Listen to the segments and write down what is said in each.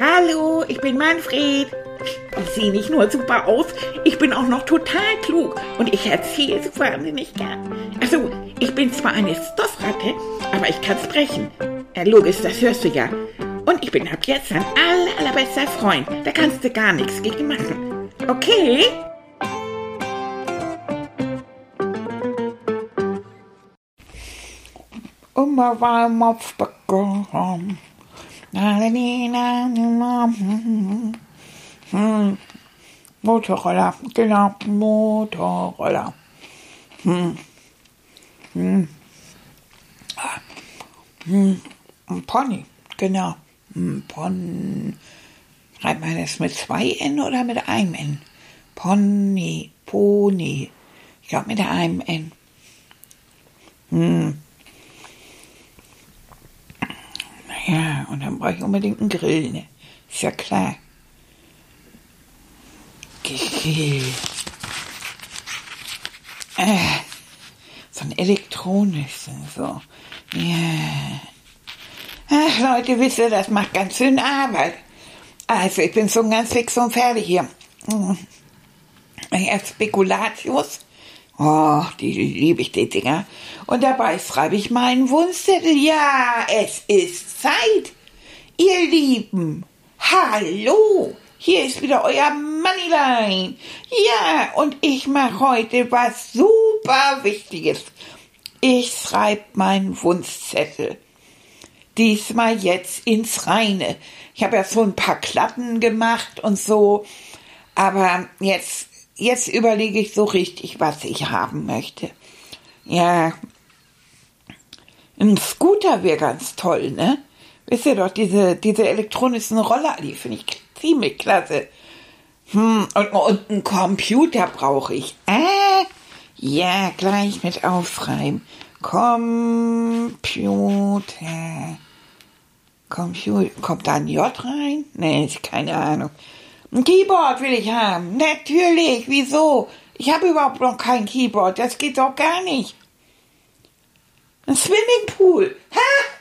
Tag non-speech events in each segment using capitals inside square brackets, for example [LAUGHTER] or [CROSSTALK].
Hallo, ich bin Manfred. Ich sehe nicht nur super aus, ich bin auch noch total klug und ich erzähle so wahnsinnig gern. Also, ich bin zwar eine Stoffratte, aber ich kann sprechen. Ja, logisch, das hörst du ja. Und ich bin ab jetzt dein aller, allerbester Freund. Da kannst du gar nichts gegen machen. Okay? Immer war Mopf bekommen. Motorroller, genau, Motorroller. Hm. Hm. Hm. Pony, genau. Hm. Pon. Schreibt man das mit zwei N oder mit einem N? Pony, Pony. Ich glaube mit einem N. Hm. Ja, und dann brauche ich unbedingt einen Grill, ne? Ist ja klar. Grill. Äh, so ein elektronisches, so. Ja. Ach, Leute, wisst ihr, das macht ganz schön Arbeit. Also, ich bin schon ganz fix und fertig hier. Hm. Erst Spekulatius Oh, die liebe ich, die Dinger. Und dabei schreibe ich meinen Wunschzettel. Ja, es ist Zeit. Ihr Lieben, hallo. Hier ist wieder euer Moneyline. Ja, und ich mache heute was super Wichtiges. Ich schreibe meinen Wunschzettel. Diesmal jetzt ins Reine. Ich habe ja so ein paar Klappen gemacht und so. Aber jetzt jetzt überlege ich so richtig, was ich haben möchte. Ja, ein Scooter wäre ganz toll, ne? Wisst ihr doch, diese, diese elektronischen Roller, die finde ich ziemlich klasse. Hm, und, und einen Computer brauche ich. Äh, ja, gleich mit aufschreiben. Computer. Computer. Kommt da ein J rein? Nee, keine Ahnung. Ein Keyboard will ich haben. Natürlich. Wieso? Ich habe überhaupt noch kein Keyboard. Das geht doch gar nicht. Ein Swimmingpool. Ha?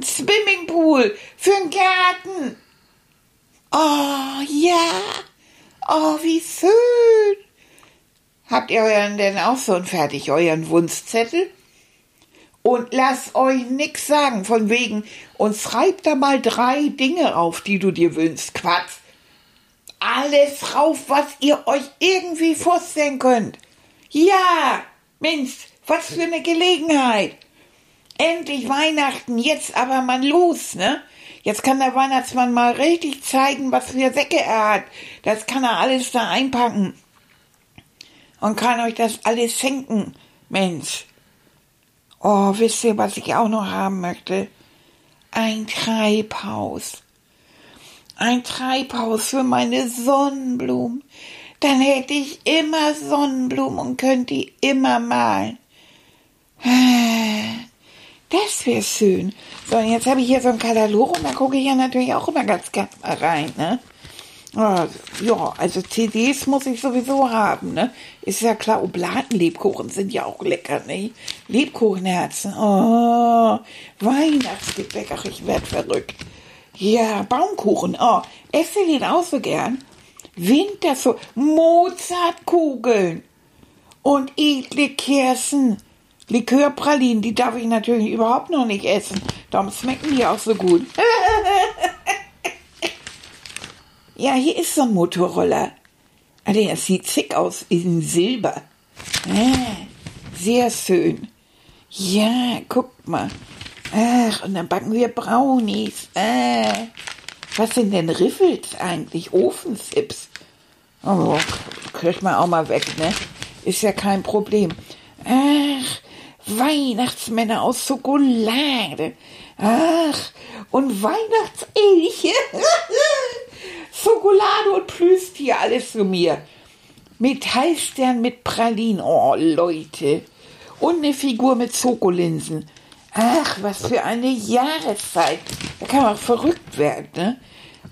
Swimmingpool. Für einen Garten. Oh, ja. Oh, wie schön. Habt ihr euren denn auch schon fertig, euren Wunschzettel? Und lass euch nix sagen von wegen und schreib da mal drei Dinge auf, die du dir wünschst. Quatsch alles drauf, was ihr euch irgendwie vorstellen könnt. Ja, Mensch, was für eine Gelegenheit. Endlich Weihnachten, jetzt aber mal los, ne? Jetzt kann der Weihnachtsmann mal richtig zeigen, was für Säcke er hat. Das kann er alles da einpacken. Und kann euch das alles schenken, Mensch. Oh, wisst ihr, was ich auch noch haben möchte? Ein Treibhaus ein Treibhaus für meine Sonnenblumen. Dann hätte ich immer Sonnenblumen und könnte die immer malen. Das wäre schön. So, und jetzt habe ich hier so einen Katalog und da gucke ich ja natürlich auch immer ganz gerne mal rein, ne? ja, also CDs muss ich sowieso haben, ne? Ist ja klar, Oblatenlebkuchen sind ja auch lecker, ne? Lebkuchenherzen, oh, Weihnachtsgebäck, ach, ich werd verrückt. Ja, Baumkuchen. Oh, esse den auch so gern. Winter so Mozartkugeln und edle Kerzen. Likörpralinen, die darf ich natürlich überhaupt noch nicht essen. Darum schmecken die auch so gut. [LAUGHS] ja, hier ist so ein Motorroller. Ah, der sieht zick aus, in Silber. Ah, sehr schön. Ja, guck mal. Ach, und dann backen wir Brownies. Äh, was sind denn Riffels eigentlich? Ofensips. Oh, kriegt man auch mal weg, ne? Ist ja kein Problem. Ach, Weihnachtsmänner aus Schokolade. Ach, und Weihnachtselche. [LAUGHS] Schokolade und Plüschtier, alles zu mir. Metallstern mit Pralinen. Oh, Leute. Und eine Figur mit Schokolinsen. Ach, was für eine Jahreszeit. Da kann man verrückt werden, ne?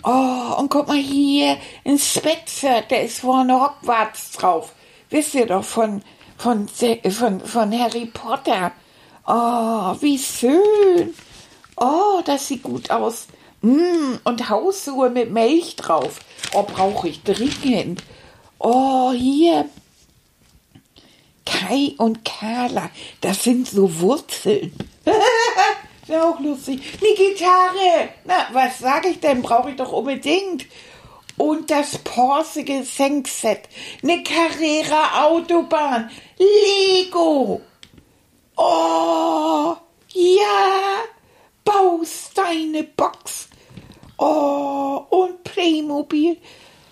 Oh, und guck mal hier, ein Sweatshirt, der ist vorne Hogwarts drauf. Wisst ihr doch von, von, von, von Harry Potter. Oh, wie schön. Oh, das sieht gut aus. Mm, und Hausschuhe mit Milch drauf. Oh, brauche ich dringend. Oh, hier. Kai und Carla, das sind so Wurzeln. [LAUGHS] Wäre auch lustig. Eine Gitarre. Na, was sage ich denn? Brauche ich doch unbedingt. Und das Porsche Gesenkset. Eine Carrera Autobahn. Lego. Oh, ja. Bausteinebox. Oh, und Playmobil.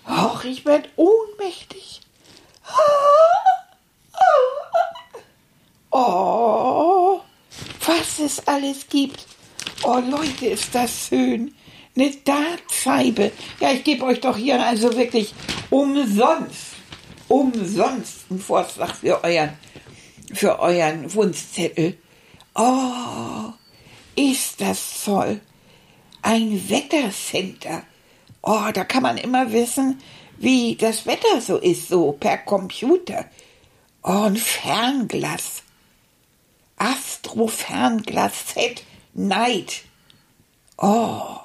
Och, ich werd ohnmächtig. Oh, was es alles gibt. Oh, Leute, ist das schön. Eine Dartscheibe. Ja, ich gebe euch doch hier also wirklich umsonst, umsonst einen Vorschlag für euren, für euren Wunschzettel. Oh, ist das toll. Ein Wettercenter. Oh, da kann man immer wissen, wie das Wetter so ist, so per Computer. Oh, ein Fernglas. Astro-Fernglas Set Night. Oh,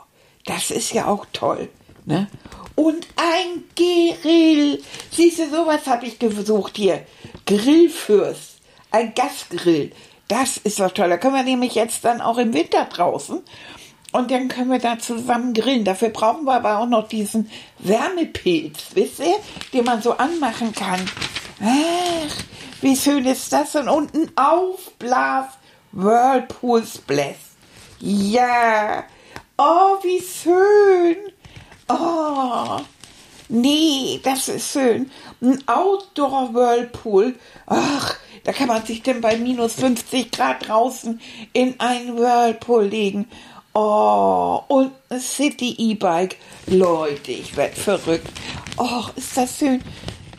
das ist ja auch toll. Ne? Und ein Grill. Siehst du, sowas habe ich gesucht hier. Grillfürst. Ein Gasgrill. Das ist doch toll. Da können wir nämlich jetzt dann auch im Winter draußen. Und dann können wir da zusammen grillen. Dafür brauchen wir aber auch noch diesen Wärmepilz, wisst ihr, den man so anmachen kann. Ach, wie schön ist das? Und unten Aufblas Whirlpool Splash. Ja. Oh, wie schön. Oh. Nee, das ist schön. Ein Outdoor Whirlpool. Ach, da kann man sich denn bei minus 50 Grad draußen in ein Whirlpool legen. Oh, und ein City E-Bike. Leute, ich werd verrückt. Oh, ist das schön.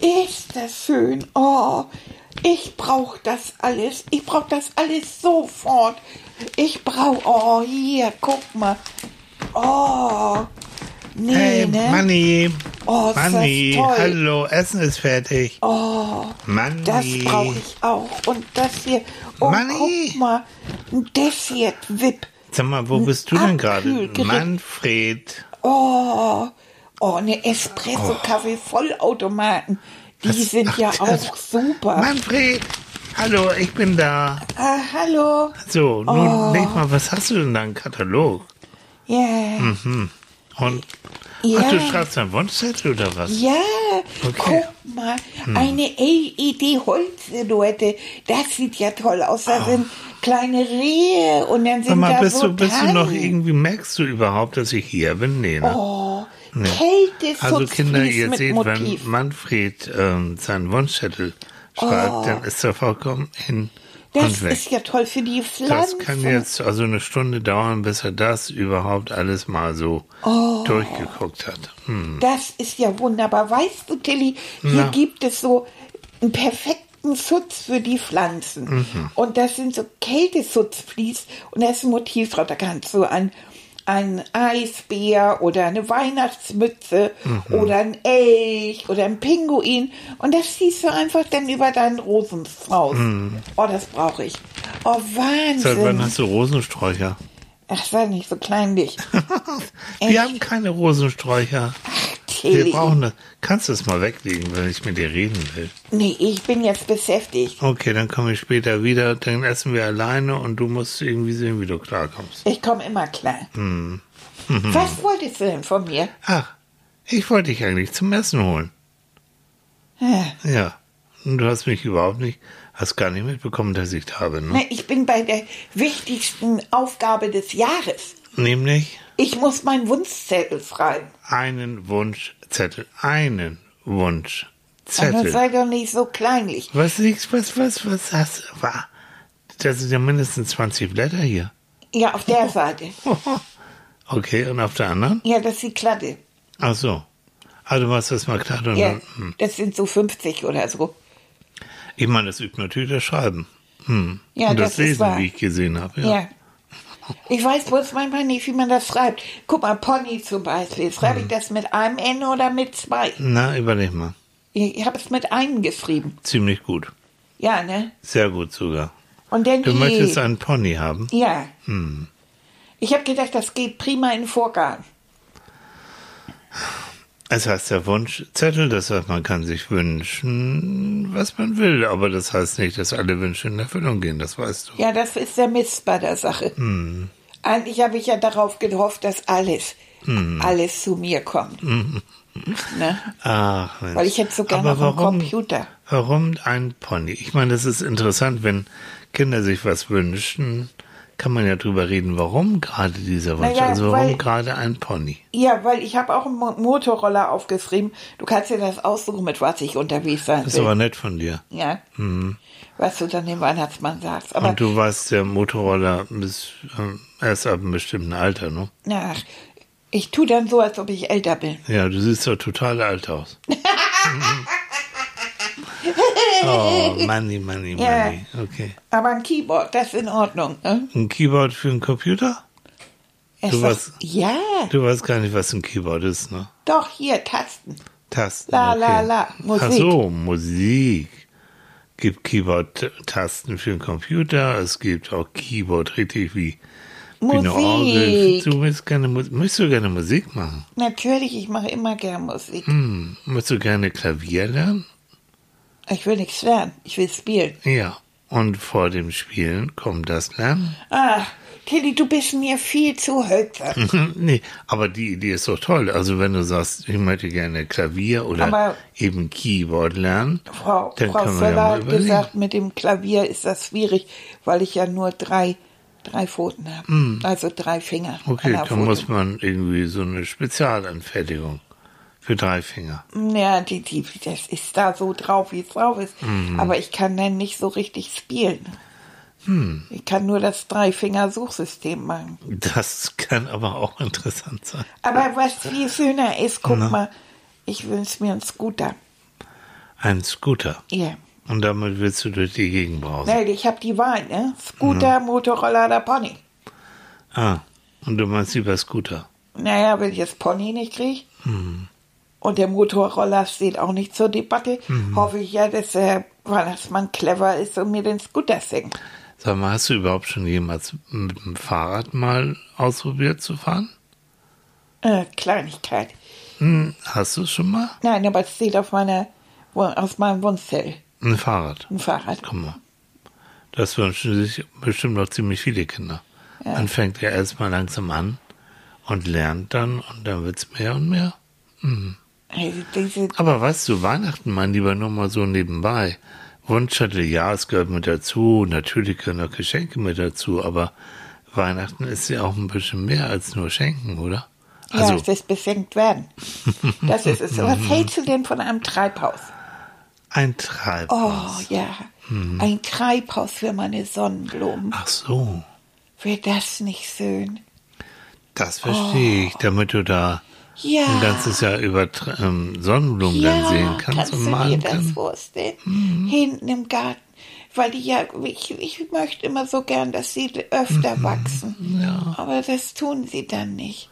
Ist das schön. Oh, ich brauch das alles. Ich brauch das alles sofort. Ich brauch, oh, hier, guck mal. Oh, nee, Hey, ne? Manni. Oh, Manni, hallo, Essen ist fertig. Oh, Manni. das brauche ich auch. Und das hier. Oh, Manni. guck mal. Ein Desert Whip. Sag mal, wo bist du denn gerade? Manfred. Oh, oh, eine Espresso-Kaffee-Vollautomaten. Die Das- sind ach, ja [LAUGHS] auch super. Manfred, hallo, ich bin da. Ah, hallo. So, nun Oh. leg mal, was hast du denn da im Katalog? Ja. Und, Ja. ach, du schreibst einen Wunschzettel oder was? Ja, Okay. guck mal, eine LED-Holzsilhouette, das sieht ja toll aus. Da sind kleine Rehe und dann sind Sag mal, da bist, so du, bist du noch irgendwie, merkst du überhaupt, dass ich hier bin? Nee, ne? Oh, Nee. Kälte Also Kinder, ihr seht, Motiv. wenn Manfred ähm, seinen Wunschzettel schreibt, dann ist er vollkommen hin Oh. das und weg. ist ja toll für die Pflanzen. Das kann jetzt also eine Stunde dauern, bis er das überhaupt alles mal so Oh. durchgeguckt hat. Hm. Das ist ja wunderbar. Weißt du, Tilly, hier Na. gibt es so einen perfekten Schutz für die Pflanzen. Mhm. Und das sind so Kälteschutzflies und da ist ein Motiv drauf. Da kannst du ein, ein Eisbär oder eine Weihnachtsmütze Mhm. oder ein Elch oder ein Pinguin. Und das ziehst du einfach dann über deinen Rosenstrauß. Oh, das brauche ich. Oh, Mhm. Seit wann Wahnsinn. hast du Rosensträucher? Ach, sei nicht so kleinlich. [LAUGHS] Wir Echt? haben keine Rosensträucher. Wir Tilly. brauchen das. Kannst du es mal weglegen, wenn ich mit dir reden will? Nee, ich bin jetzt beschäftigt. Okay, dann komme ich später wieder. Dann essen wir alleine und du musst irgendwie sehen, wie du klarkommst. Ich komme immer klar. Hm. [LAUGHS] [LAUGHS] Was wolltest du denn von mir? Ach, ich wollte dich eigentlich zum Essen holen. Ah, Ja. Und du hast mich überhaupt nicht, hast gar nicht mitbekommen, dass ich da bin. Ne? Ne, ich bin bei der wichtigsten Aufgabe des Jahres. Nämlich Ich muss meinen Wunschzettel schreiben. einen Wunschzettel. Einen Also Wunschzettel. sei doch nicht so kleinlich. Was, liegst- was, was, was hast wa- Das sind ja mindestens 20 Blätter hier. Ja, auf der Seite. [LAUGHS] Okay, und auf der anderen? Ja, das ist die Klatte. Ach so. Du machst das mal klar. Und Ja, dann, hm. das sind so 50 oder so. Ich meine, das übt natürlich das Schreiben. Hm. Ja, und das, das Lesen, wie ich gesehen habe. Ja. Ja. Ich weiß bloß manchmal nicht, wie man das schreibt. Guck mal, Pony zum Beispiel. Schreibe Hm. ich das mit einem N oder mit zwei? Na, überleg mal. Ich habe es mit einem geschrieben. Ziemlich gut. Ja, ne? Sehr gut sogar. Und dann Du die- möchtest einen Pony haben? Ja. Hm. Ich habe gedacht, das geht prima in den Vorgarten. Es heißt der Wunschzettel, das heißt, man kann sich wünschen, was man will, aber das heißt nicht, dass alle Wünsche in Erfüllung gehen, das weißt du. Ja, das ist der Mist bei der Sache. Hm. Eigentlich habe ich ja darauf gehofft, dass alles, Hm. alles zu mir kommt. [LAUGHS] Ne? Ach, Mensch. Weil ich hätte so gerne aber noch einen Computer. Warum ein Pony? Ich meine, das ist interessant, wenn Kinder sich was wünschen, kann man ja drüber reden, warum gerade dieser Wunsch, Naja, also warum gerade ein Pony. Ja, weil ich habe auch einen Mo Motorroller aufgeschrieben. Du kannst dir das aussuchen, mit was ich unterwegs sein Das ist will. aber nett von dir. ja. Was du dann dem Weihnachtsmann sagst. Aber Und du weißt, der Motorroller ist äh, erst ab einem bestimmten Alter, ne? na, ich tu dann so, als ob ich älter bin. Ja, du siehst doch total alt aus. [LAUGHS] oh, [LAUGHS] Money, Money, Ja. Money. Okay. Aber ein Keyboard, das ist in Ordnung. Ne? Ein Keyboard für einen Computer? Es Du weißt- ja, Du weißt gar nicht, was ein Keyboard ist, ne? doch, hier, Tasten. Tasten. La, okay. la, la, Musik. Ach so, Musik. Gibt Keyboard-Tasten für den Computer. Es gibt auch Keyboard, richtig wie, wie eine Orgel. Musik. Du willst gerne, möchtest du gerne Musik machen? Natürlich, ich mache immer gern Musik. Hm. Möchtest du gerne Klavier lernen? Ich will nichts lernen, ich will spielen. Ja. Und vor dem Spielen kommt das Lernen? Ah, Tilly, du bist mir viel zu hölzer. [LAUGHS] nee, aber die Idee ist doch toll. Also wenn du sagst, ich möchte gerne Klavier oder Aber- eben Keyboard lernen, Frau, dann Frau können wir Völler ja mal hat gesagt, mit dem Klavier ist das schwierig, weil ich ja nur drei, drei Pfoten habe. Also drei Finger. Okay, dann Pfote. muss man irgendwie so eine Spezialanfertigung für drei Finger. Ja, die, die, das ist da so drauf, wie es drauf ist. Mhm. Aber ich kann dann nicht so richtig spielen. Hm. Ich kann nur das Drei-Finger-Suchsystem machen. Das kann aber auch interessant sein. Aber was viel schöner ist, guck mal, ich wünsche mir einen Scooter. Ein Scooter. Ja. Und damit willst du durch die Gegend brausen. Weil ich habe die Wahl, ne? Scooter, Mhm. Motorroller oder Pony. Ah, und du meinst lieber Scooter. Naja, wenn ich das Pony nicht kriege Mhm. Und der Motorroller steht auch nicht zur Debatte, Mhm. hoffe ich ja, dass der Weihnachtsmann clever ist und mir den Scooter schenkt. Sag mal, hast du überhaupt schon jemals mit dem Fahrrad mal ausprobiert zu fahren? Äh, Kleinigkeit. Hm, hast du es schon mal? Nein, aber es steht auf meiner, aus meinem Wunschzettel. Ein Fahrrad. Ein Fahrrad. Guck mal. Das wünschen sich bestimmt noch ziemlich viele Kinder. Man fängt ja erstmal langsam an und lernt dann und dann wird's mehr und mehr. Also Aber weißt du, Weihnachten, mein Lieber, nur mal so nebenbei. Wunschzettel, ja, es gehört mit dazu. Natürlich gehören auch Geschenke mit dazu, aber Weihnachten ist ja auch ein bisschen mehr als nur Schenken, oder? ja, Also, es ist beschenkt werden. [LAUGHS] Das ist es. Was hältst du denn von einem Treibhaus? ein Oh, Treibhaus. ja. Ein Treibhaus für meine Sonnenblumen. Ach so, Wäre das nicht schön? das verstehe ich, damit du da Ja. ein ganzes Jahr über ähm, Sonnenblumen dann sehen kannst, kannst und du dir malen das kannst. vorstellen? Hinten im Garten. Weil die ja, ich, ich möchte immer so gern, dass sie öfter wachsen. Ja. Aber das tun sie dann nicht.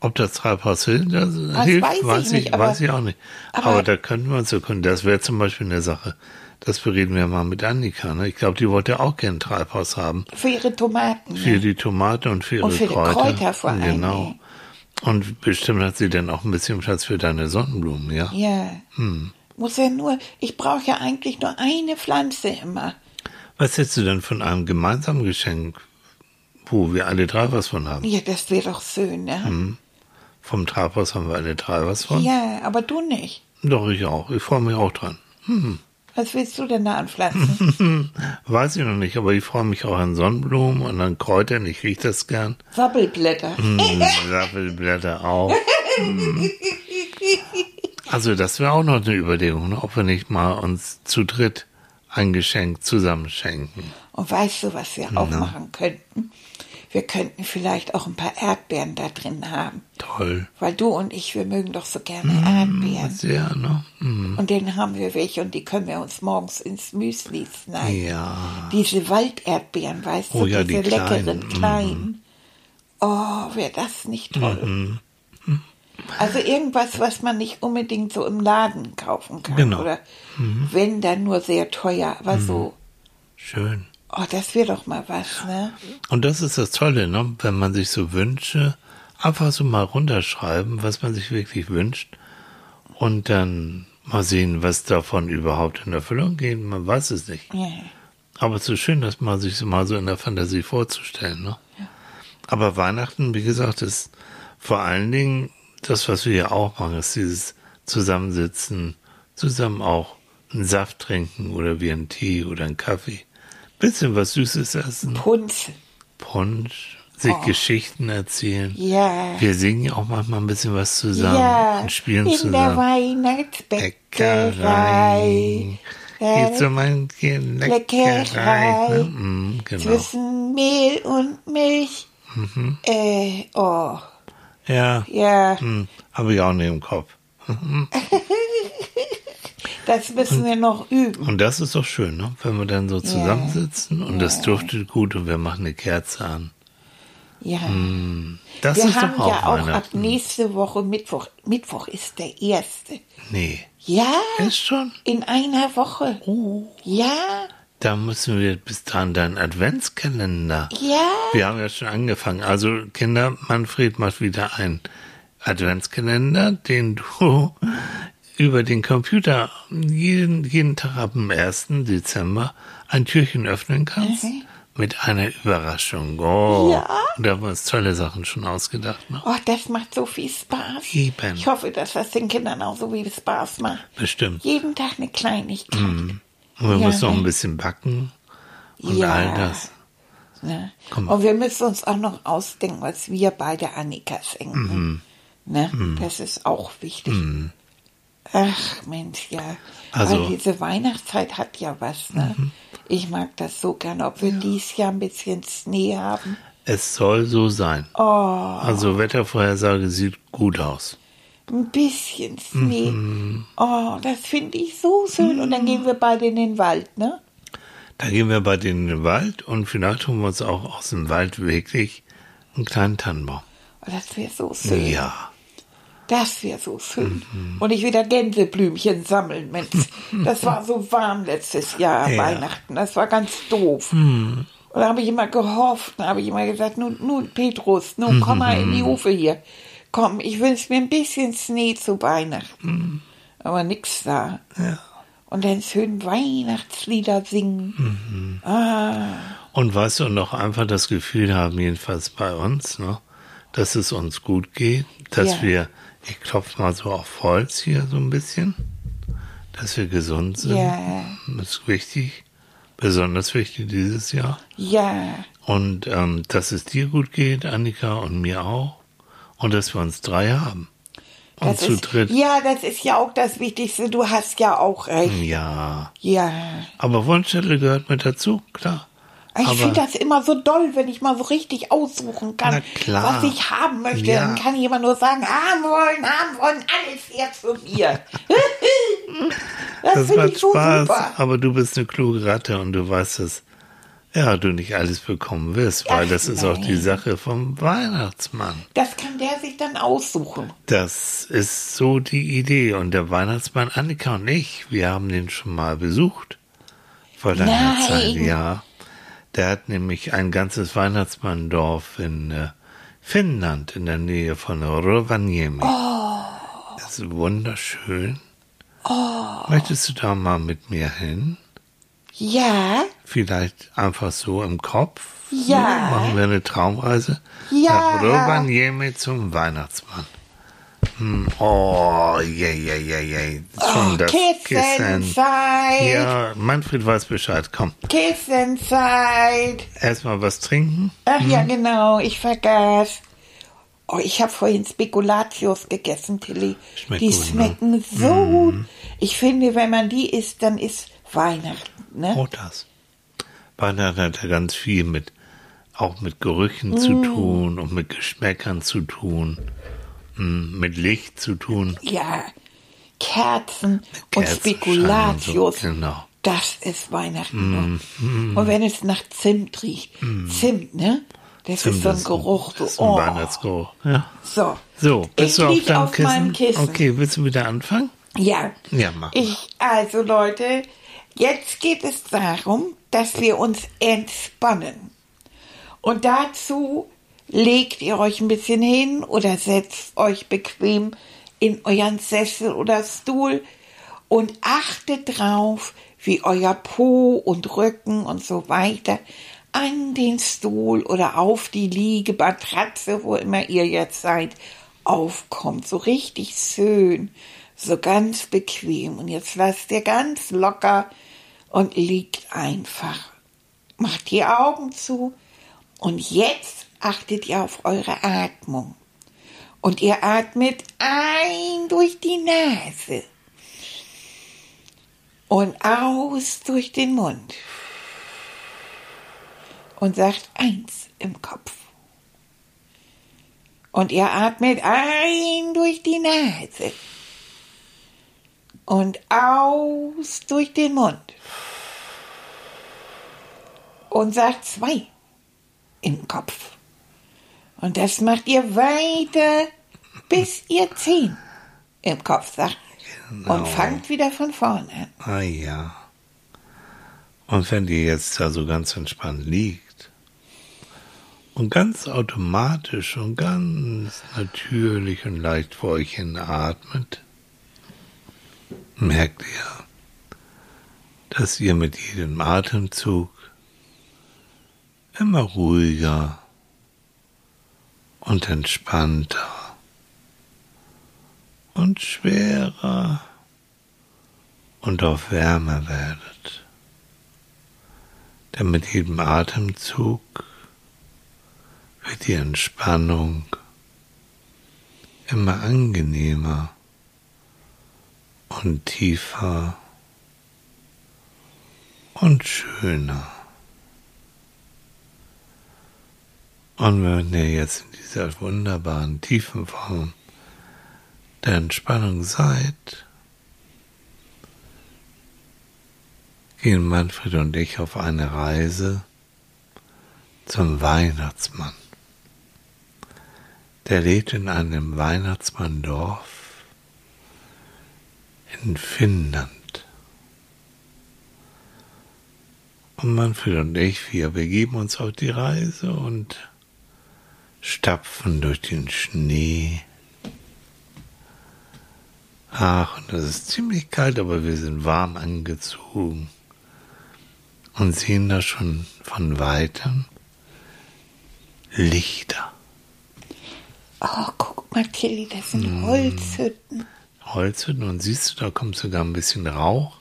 Ob das Treibhaus hilft, das Das hilft weiß ich weiß, ich, nicht, aber- weiß ich auch nicht. aber- Aber, da könnten wir uns ja können. Das wäre zum Beispiel eine Sache. Das bereden wir mal mit Annika. Ne? Ich glaube, die wollte auch gerne ein Treibhaus haben. Für ihre Tomaten. Für ne? die Tomate und für ihre Und für die Kräuter. Kräuter vor allem, Genau. Und bestimmt hat sie dann auch ein bisschen Platz für deine Sonnenblumen, ja? Ja. Hm. Muss ja nur, ich brauche ja eigentlich nur eine Pflanze immer. Was hättest du denn von einem gemeinsamen Geschenk, wo wir alle drei was von haben? Ja, das wäre doch schön, ne? Hm. Vom Treibhaus haben wir alle drei was von? Ja, aber du nicht. Doch, ich auch. Ich freue mich auch dran. Was willst du denn da anpflanzen? [LAUGHS] Weiß ich noch nicht, aber ich freue mich auch an Sonnenblumen und an Kräutern. Ich rieche das gern. Sabbelblätter. [LAUGHS] Hm, Sappelblätter auch. Hm. Also das wäre auch noch eine Überlegung, ne? ob wir nicht mal uns zu dritt ein Geschenk zusammenschenken. Und weißt du, was wir auch machen könnten? Wir könnten vielleicht auch ein paar Erdbeeren da drin haben. Toll. Weil du und ich, wir mögen doch so gerne Hm. Erdbeeren. Sehr, ne? Hm. Und dann haben wir welche und die können wir uns morgens ins Müsli schneiden. Ja. Diese Walderdbeeren, weißt du, Oh ja, diese die kleinen. leckeren kleinen. Oh, wäre das nicht toll. Mhm. Also irgendwas, was man nicht unbedingt so im Laden kaufen kann. Genau. Oder wenn, dann nur sehr teuer. Aber so, Schön. Oh, das wäre doch mal was, ne? Und das ist das Tolle, ne? wenn man sich so Wünsche einfach so mal runterschreiben, was man sich wirklich wünscht und dann mal sehen, was davon überhaupt in Erfüllung geht. Man weiß es nicht. Ja. Aber es ist schön, das mal sich so mal so in der Fantasie vorzustellen. Ne? Aber Weihnachten, wie gesagt, ist vor allen Dingen das, was wir ja auch machen, ist dieses Zusammensitzen, zusammen auch einen Saft trinken oder wie einen Tee oder einen Kaffee. Bisschen was Süßes essen, Punz. Punsch, sich Geschichten erzählen. Ja. Wir singen ja auch manchmal ein bisschen was zusammen ja. und spielen in zusammen. der Weihnachtsbäckerei. Geht so mein Leckerei. Leckerei. Ne? Mm, genau. Zwischen Mehl und Milch. Mhm. Äh, oh. Ja, Ja, hm, habe ich auch nicht im Kopf. [LAUGHS] das müssen wir noch üben. Und das ist doch schön, ne? wenn wir dann so zusammensitzen und das duftet gut und wir machen eine Kerze an. Ja. Das wir ist haben doch auch ja auch ab nächste Woche Mittwoch. Mittwoch ist der erste. Nee, Ja, ist schon. in einer Woche. Oh. Ja, Da müssen wir bis dahin deinen Adventskalender. ja. Wir haben ja schon angefangen. Also Kinder, Manfred macht wieder einen Adventskalender, den du über den Computer jeden, jeden Tag ab dem 1. Dezember ein Türchen öffnen kannst. Mit einer Überraschung. Oh. Ja. Und da haben wir uns tolle Sachen schon ausgedacht. Ne? Oh, das macht so viel Spaß. Eben. Ich hoffe, dass das den Kindern auch so viel Spaß macht. Bestimmt. Jeden Tag eine Kleinigkeit. Und wir Ja, müssen noch ne? ein bisschen backen und Ja. all das. Ne? Und wir müssen uns auch noch ausdenken, was wir beide Annika schenken. Mhm. Ne? Das ist auch wichtig. Ach Mensch, ja. Also- Mhm. Weil diese Weihnachtszeit hat ja was. Ne? Ich mag das so gerne, ob wir dies Jahr ein bisschen Schnee haben. Es soll so sein. Oh, Also Wettervorhersage sieht gut aus. ein bisschen Schnee. Mhm. Oh, das finde ich so schön. Und dann gehen wir beide in den Wald, ne? Da gehen wir bei denen in den Wald und vielleicht holen wir uns auch aus dem Wald wirklich einen kleinen Tannenbaum. Oh, das wäre so schön. Ja. Das wäre so schön. Mhm. Und ich wieder Gänseblümchen sammeln, Mensch. Das war so warm letztes Jahr, Ja. Mhm. Weihnachten. Das war ganz doof. Und da habe ich immer gehofft, da habe ich immer gesagt, nun, nun, Petrus, nun komm mal in Mhm. die Hufe hier. Komm, ich wünsche mir ein bisschen Schnee zu Weihnachten. Mhm. Aber nix da. Und dann schön Weihnachtslieder singen. Mhm. Ah, Und weißt du, und noch einfach das Gefühl haben, jedenfalls bei uns, ne, dass es uns gut geht, dass Ja. wir, ich klopfe mal so auf Holz hier so ein bisschen, dass wir gesund sind. Ja. Das ist wichtig, besonders wichtig dieses Jahr. ja, Und ähm, dass es dir gut geht, Annika und mir auch. Und dass wir uns drei haben. Und das zu ist, dritt. ja, das ist ja auch das Wichtigste. Du hast ja auch recht. Ja. Ja. Aber Wunschzettel gehört mit dazu, klar. Ich finde das immer so doll, wenn ich mal so richtig aussuchen kann, was ich haben möchte. Ja. Dann kann jemand nur sagen, haben wollen, haben wollen, alles jetzt von mir. [LAUGHS] das Das finde macht Spaß, super. aber du bist eine kluge Ratte und du weißt es. Ja, du nicht alles bekommen wirst, weil Ach, das ist auch die nein. Sache vom Weihnachtsmann. Das kann der sich dann aussuchen. Das ist so die Idee. Und der Weihnachtsmann, Annika und ich, wir haben den schon mal besucht. Vor langer Nein. Zeit, ja. Der hat nämlich ein ganzes Weihnachtsmanndorf in äh, Finnland, in der Nähe von Rovaniemi. Das ist wunderschön. Möchtest du da mal mit mir hin? Ja, Vielleicht einfach so im Kopf. Ja. Machen wir eine Traumreise. Ja. Nach Rovaniemi zum Weihnachtsmann. Hm. Oh, je, je, je, je. Schon oh, das Kissen. Kissenzeit, Ja, Manfred weiß Bescheid. Komm, Kissenzeit. erstmal was trinken. Ach ja, genau, ich vergaß. Oh, ich habe vorhin Spekulatius gegessen, Tilly. Schmeckt die gut, ne? schmecken so gut. Ich finde, wenn man die isst, dann ist Weihnachten, ne? Oh, das. Weihnachten hat ja ganz viel mit, auch mit Gerüchen zu Mm. tun und mit Geschmäckern zu tun, hm, mit Licht zu tun. Ja, Kerzen und Spekulatius. so, genau. Das ist Weihnachten. noch. Und wenn es nach Zimt riecht. Zimt, ne? Das ist so ein Geruch. So, oh. Weihnachtsgeruch. Ja. So. So, bist ich du auf deinem auf Kissen? meinem Kissen. Okay, willst du wieder anfangen? Ja. Ja, mach. Ich, also Leute, Jetzt geht es darum, dass wir uns entspannen. Und dazu legt ihr euch ein bisschen hin oder setzt euch bequem in euren Sessel oder Stuhl und achtet drauf, wie euer Po und Rücken und so weiter an den Stuhl oder auf die Liege, Matratze, wo immer ihr jetzt seid, aufkommt. So richtig schön, so ganz bequem. Und jetzt lasst ihr ganz locker und liegt einfach. Macht die Augen zu und jetzt achtet ihr auf eure Atmung. Und ihr atmet ein durch die Nase und aus durch den Mund und sagt eins im Kopf. Und ihr atmet ein durch die Nase und aus durch den Mund und sagt zwei im Kopf. Und das macht ihr weiter, bis ihr zehn im Kopf sagt. Genau. Und fangt wieder von vorne an. Ah ja. Und wenn ihr jetzt da so ganz entspannt liegt und ganz automatisch und ganz natürlich und leicht vor euch hin atmet, merkt ihr, dass ihr mit jedem Atemzug immer ruhiger und entspannter und schwerer und auf Wärme werdet. Denn mit jedem Atemzug wird die Entspannung immer angenehmer und tiefer und schöner. Und wenn ihr jetzt in dieser wunderbaren tiefen Form der Entspannung seid, gehen Manfred und ich auf eine Reise zum Weihnachtsmann. Der lebt in einem Weihnachtsmanndorf in Finnland. Und Manfred und ich, wir begeben uns auf die Reise und stapfen durch den Schnee. Ach, und es ist ziemlich kalt, aber wir sind warm angezogen und sehen da schon von weitem Lichter. Oh, guck mal, Tilly, das sind mm. Holzhütten. Holzhütten und siehst du, da kommt sogar ein bisschen Rauch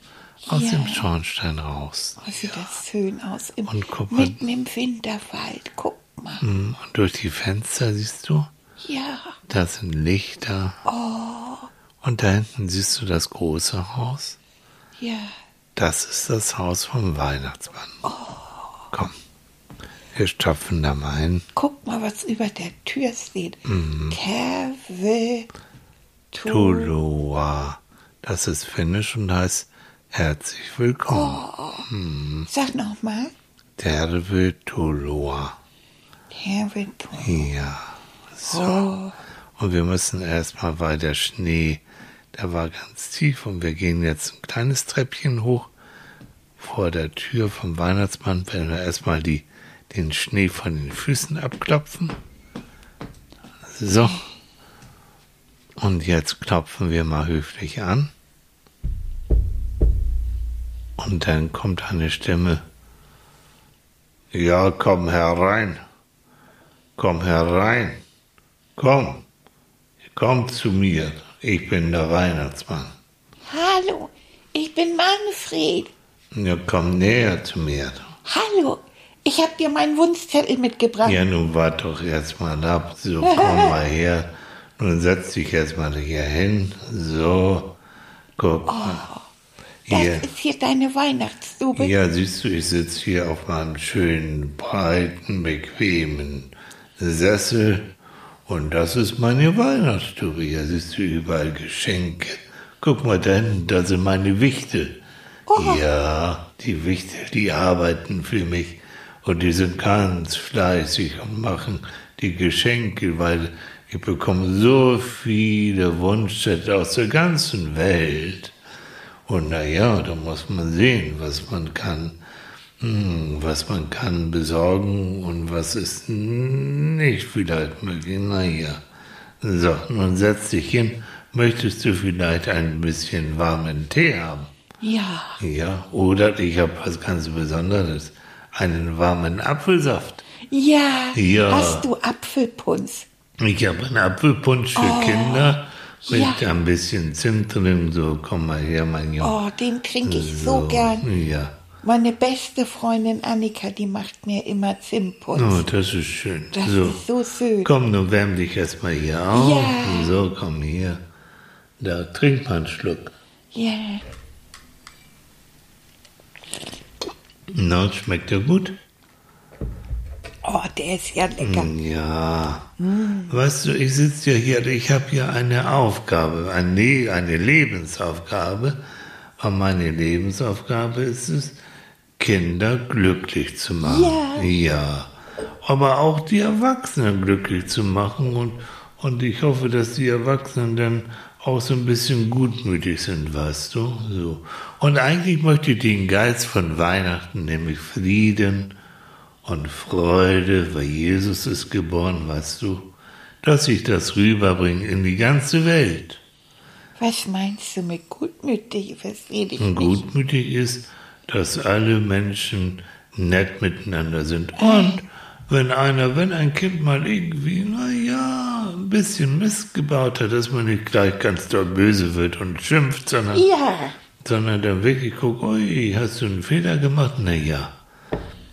aus ja. dem Schornstein raus. Oh, sieht ja. das schön aus. Im, und guck mal, mitten im Winterwald. Guck und durch die Fenster siehst du? Ja. Da sind Lichter. Oh. Und da hinten siehst du das große Haus. Ja. Das ist das Haus vom Weihnachtsmann. Oh. Komm, wir stopfen da mal hin. Guck mal, was über der Tür steht. Mhm. Tulua. Das ist Finnisch und heißt herzlich willkommen. Oh. Mhm. Sag nochmal. Tervetuloa. Tervetuloa. Ja. So. Oh. Und wir müssen erstmal, weil der Schnee der war ganz tief und wir gehen jetzt ein kleines Treppchen hoch. Vor der Tür vom Weihnachtsmann werden wir erstmal die, den Schnee von den Füßen abklopfen. So. Und jetzt klopfen wir mal höflich an. Und dann kommt eine Stimme. Ja, komm herein. Komm herein. Komm. Komm zu mir. Ich bin der Weihnachtsmann. Hallo, ich bin Manfred. Ja, komm näher zu mir. Hallo, ich hab dir meinen Wunschzettel mitgebracht. Ja, nun wart doch jetzt mal ab. So, komm [LAUGHS] mal her. Nun setz dich jetzt mal hier hin. So, guck oh, mal. Hier. Das ist hier deine Weihnachtsstube. Ja, siehst du, ich sitze hier auf meinem schönen, breiten, bequemen Sessel und das ist meine Weihnachtsstube. Hier siehst du überall Geschenke. Guck mal denn, da sind meine Wichte. Oh. Ja, die Wichte, die arbeiten für mich. Und die sind ganz fleißig und machen die Geschenke, weil ich bekomme so viele Wunschzettel aus der ganzen Welt. Und naja, da muss man sehen, was man kann, was man kann besorgen und was ist nicht vielleicht möglich. Naja. So, nun setz dich hin. Möchtest du vielleicht ein bisschen warmen Tee haben? Ja. Ja, oder ich habe was ganz Besonderes. Einen warmen Apfelsaft. Ja. Ja. Hast du Apfelpunsch? Ich habe einen Apfelpunsch für Kinder mit Oh, ja. ein bisschen Zimt drin. So, komm mal her, mein Junge. Oh, den trinke ich so gern. Ja. Meine beste Freundin Annika, die macht mir immer Zimtpunsch. Oh, das ist schön. Das so. ist so schön. Komm, nun wärm dich erstmal hier auf. Ja. So, komm hier. Da, trink mal einen Schluck. Ja. Na, schmeckt dir gut? Oh, der ist ja lecker. Ja. Weißt du, ich sitze ja hier, ich habe hier eine Aufgabe, eine, eine Lebensaufgabe. Und meine Lebensaufgabe ist es, Kinder glücklich zu machen. Ja. Ja. Aber auch die Erwachsenen glücklich zu machen. Und, und ich hoffe, dass die Erwachsenen dann auch so ein bisschen gutmütig sind, weißt du? So. Und eigentlich möchte ich den Geist von Weihnachten, nämlich Frieden, und Freude, weil Jesus ist geboren, weißt du, dass ich das rüberbringe in die ganze Welt. Was meinst du mit gutmütig? Verstehe dich gutmütig ist, dass alle Menschen nett miteinander sind. Und wenn einer, wenn ein Kind mal irgendwie, naja, ein bisschen Mist gebaut hat, dass man nicht gleich ganz doll böse wird und schimpft, sondern, Ja. sondern dann wirklich guckt, ui, hast du einen Fehler gemacht? Na ja.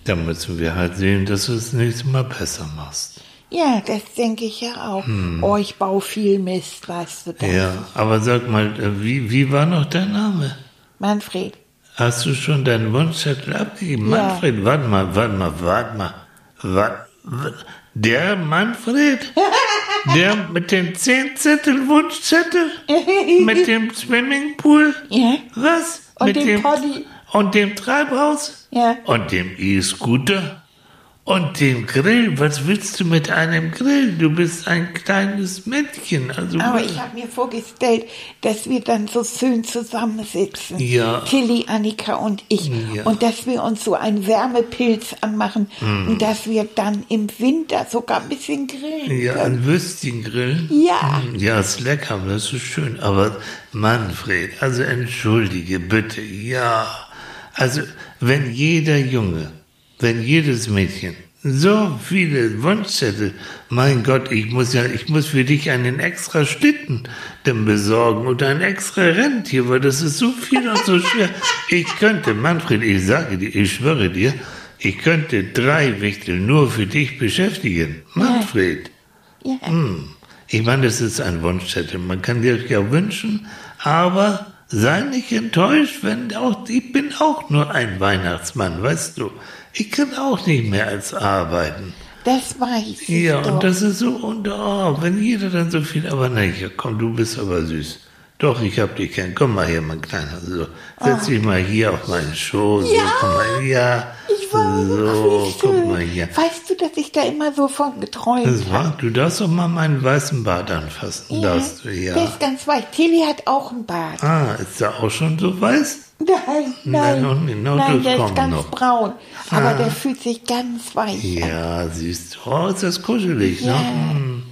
Dann müssen wir halt sehen, dass du es nächstes Mal besser machst. Ja, das denke ich ja auch. Oh, ich baue viel Mist, weißt du das? Hm. Ja, aber sag mal, äh, wie, wie war noch dein Name? Manfred. Hast du schon deinen Wunschzettel abgegeben? Ja. Manfred, warte mal, warte mal, warte mal. Der Manfred? [LAUGHS] Der mit den zehn Zettel Wunschzettel? [LAUGHS] Mit dem Swimmingpool? Ja. Was? Und mit dem Poddy. Und dem Treibhaus? Ja. Und dem E-Scooter? Und dem Grill? Was willst du mit einem Grill? Du bist ein kleines Mädchen. Also Aber ich habe mir vorgestellt, dass wir dann so schön zusammensitzen. Ja. Tilly, Annika und ich. Ja. Und dass wir uns so einen Wärmepilz anmachen Hm. und dass wir dann im Winter sogar ein bisschen grillen Ja, können. ein Würstchen grillen? Ja. Hm, Ja, ist lecker, das ist schön. Aber Manfred, also entschuldige bitte, ja. Also, wenn jeder Junge, wenn jedes Mädchen so viele Wunschzettel, mein Gott, ich muss ja, ich muss für dich einen extra Schlitten dann besorgen oder ein extra Rentier, weil das ist so viel und so schwer. Ich könnte, Manfred, ich sage dir, ich schwöre dir, ich könnte drei Wichtel nur für dich beschäftigen. Manfred. Ja. Hm. Ich meine, das ist ein Wunschzettel. Man kann dir ja wünschen, aber sei nicht enttäuscht, wenn auch, ich bin auch nur ein Weihnachtsmann, weißt du. Ich kann auch nicht mehr als arbeiten. Das weiß ich Ja, doch. und das ist so, und oh, wenn jeder dann so viel, aber ja, komm, du bist aber süß. Doch, ich hab dich gern. Komm mal her, mein Kleiner. So, setz dich mal hier auf meinen Schoß. So, Ah. Ja. komm mal, ja. ich war so, guck mal hier. Weißt du, dass ich da immer so von geträumt Das war, du darfst doch mal meinen weißen Bart anfassen. Darfst du, ja. Der ist ganz weich. Tilly hat auch einen Bart. Ah, ist er auch schon so weiß? Nein, Nein, nein. No, nein, das der ist ganz noch. braun. Aber Ah. der fühlt sich ganz weich an. Ja, siehst du. Oh, ist das kuschelig, Ja. ne? Hm.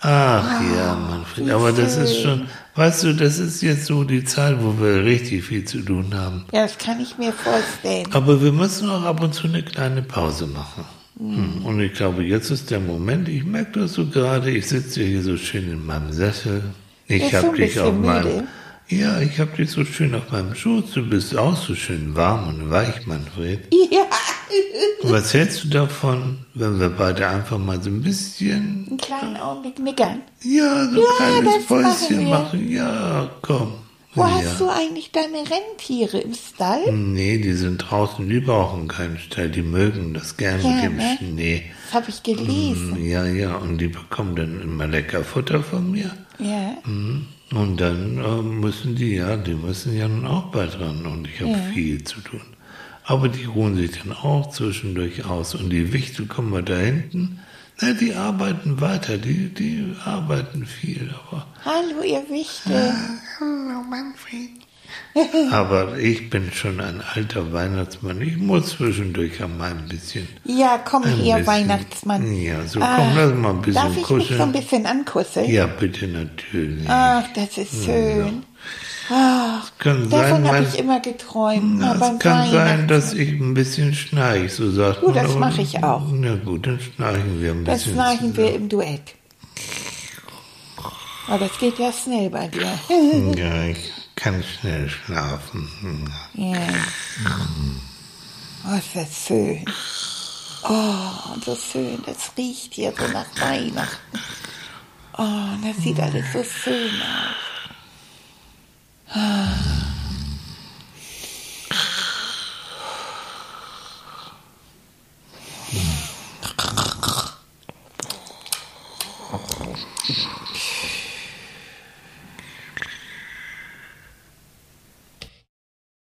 Ach ja, Manfred. wie Aber das ist schon, weißt du, das ist jetzt so die Zeit, wo wir richtig viel zu tun haben. Ja, das kann ich mir vorstellen. Aber wir müssen auch ab und zu eine kleine Pause machen. Hm. Und ich glaube, jetzt ist der Moment, ich merke das so gerade, ich sitze hier so schön in meinem Sessel. Ich habe dich auf meinem? Ja, ich habe dich so schön auf meinem Schoß. Du bist auch so schön warm und weich, Manfred. Ja, [LAUGHS] Was hältst du davon, wenn wir beide einfach mal so ein bisschen, einen kleinen Augenblick nickern. ja, so ein Ja, kleines machen Päuschen wir. machen? Ja, komm. Wo ja. hast du eigentlich deine Rentiere im Stall? Nee, die sind draußen, die brauchen keinen Stall, die mögen das gerne Ja, mit dem ne? Schnee. Das habe ich gelesen. Mm, Ja, ja, und die bekommen dann immer lecker Futter von mir. Ja. Mm, Und dann äh, müssen die, ja, die müssen ja nun auch bald ran und ich habe Ja. viel zu tun. Aber die ruhen sich dann auch zwischendurch aus und die Wichtel kommen wir da hinten. Na, die arbeiten weiter, die, die arbeiten viel, aber Hallo, ihr Wichtel. Hallo Manfred. [LAUGHS] Aber ich bin schon ein alter Weihnachtsmann. Ich muss zwischendurch auch mal ein bisschen. Ja, komm ein her, bisschen- Weihnachtsmann. Ja, so Ah, komm, lass mal ein bisschen Darf ich mich so ein kuscheln. bisschen ankuscheln? Ja, bitte, natürlich. Ach, das ist schön. Ach, Kann davon habe ich immer geträumt. Na, es kann sein, dass ich ein bisschen schnarch, so sagt Du, das aber- mach ich auch. Na gut, dann schnarchen wir ein Das bisschen. schnarchen wir zusammen. im Duett. Aber das geht ja schnell bei dir. Ja, ich kann schnell schlafen. Hm. Ja. Oh, ist das schön. Oh, so schön. Das riecht hier so nach Weihnachten. Oh, das sieht alles so schön aus. Ah.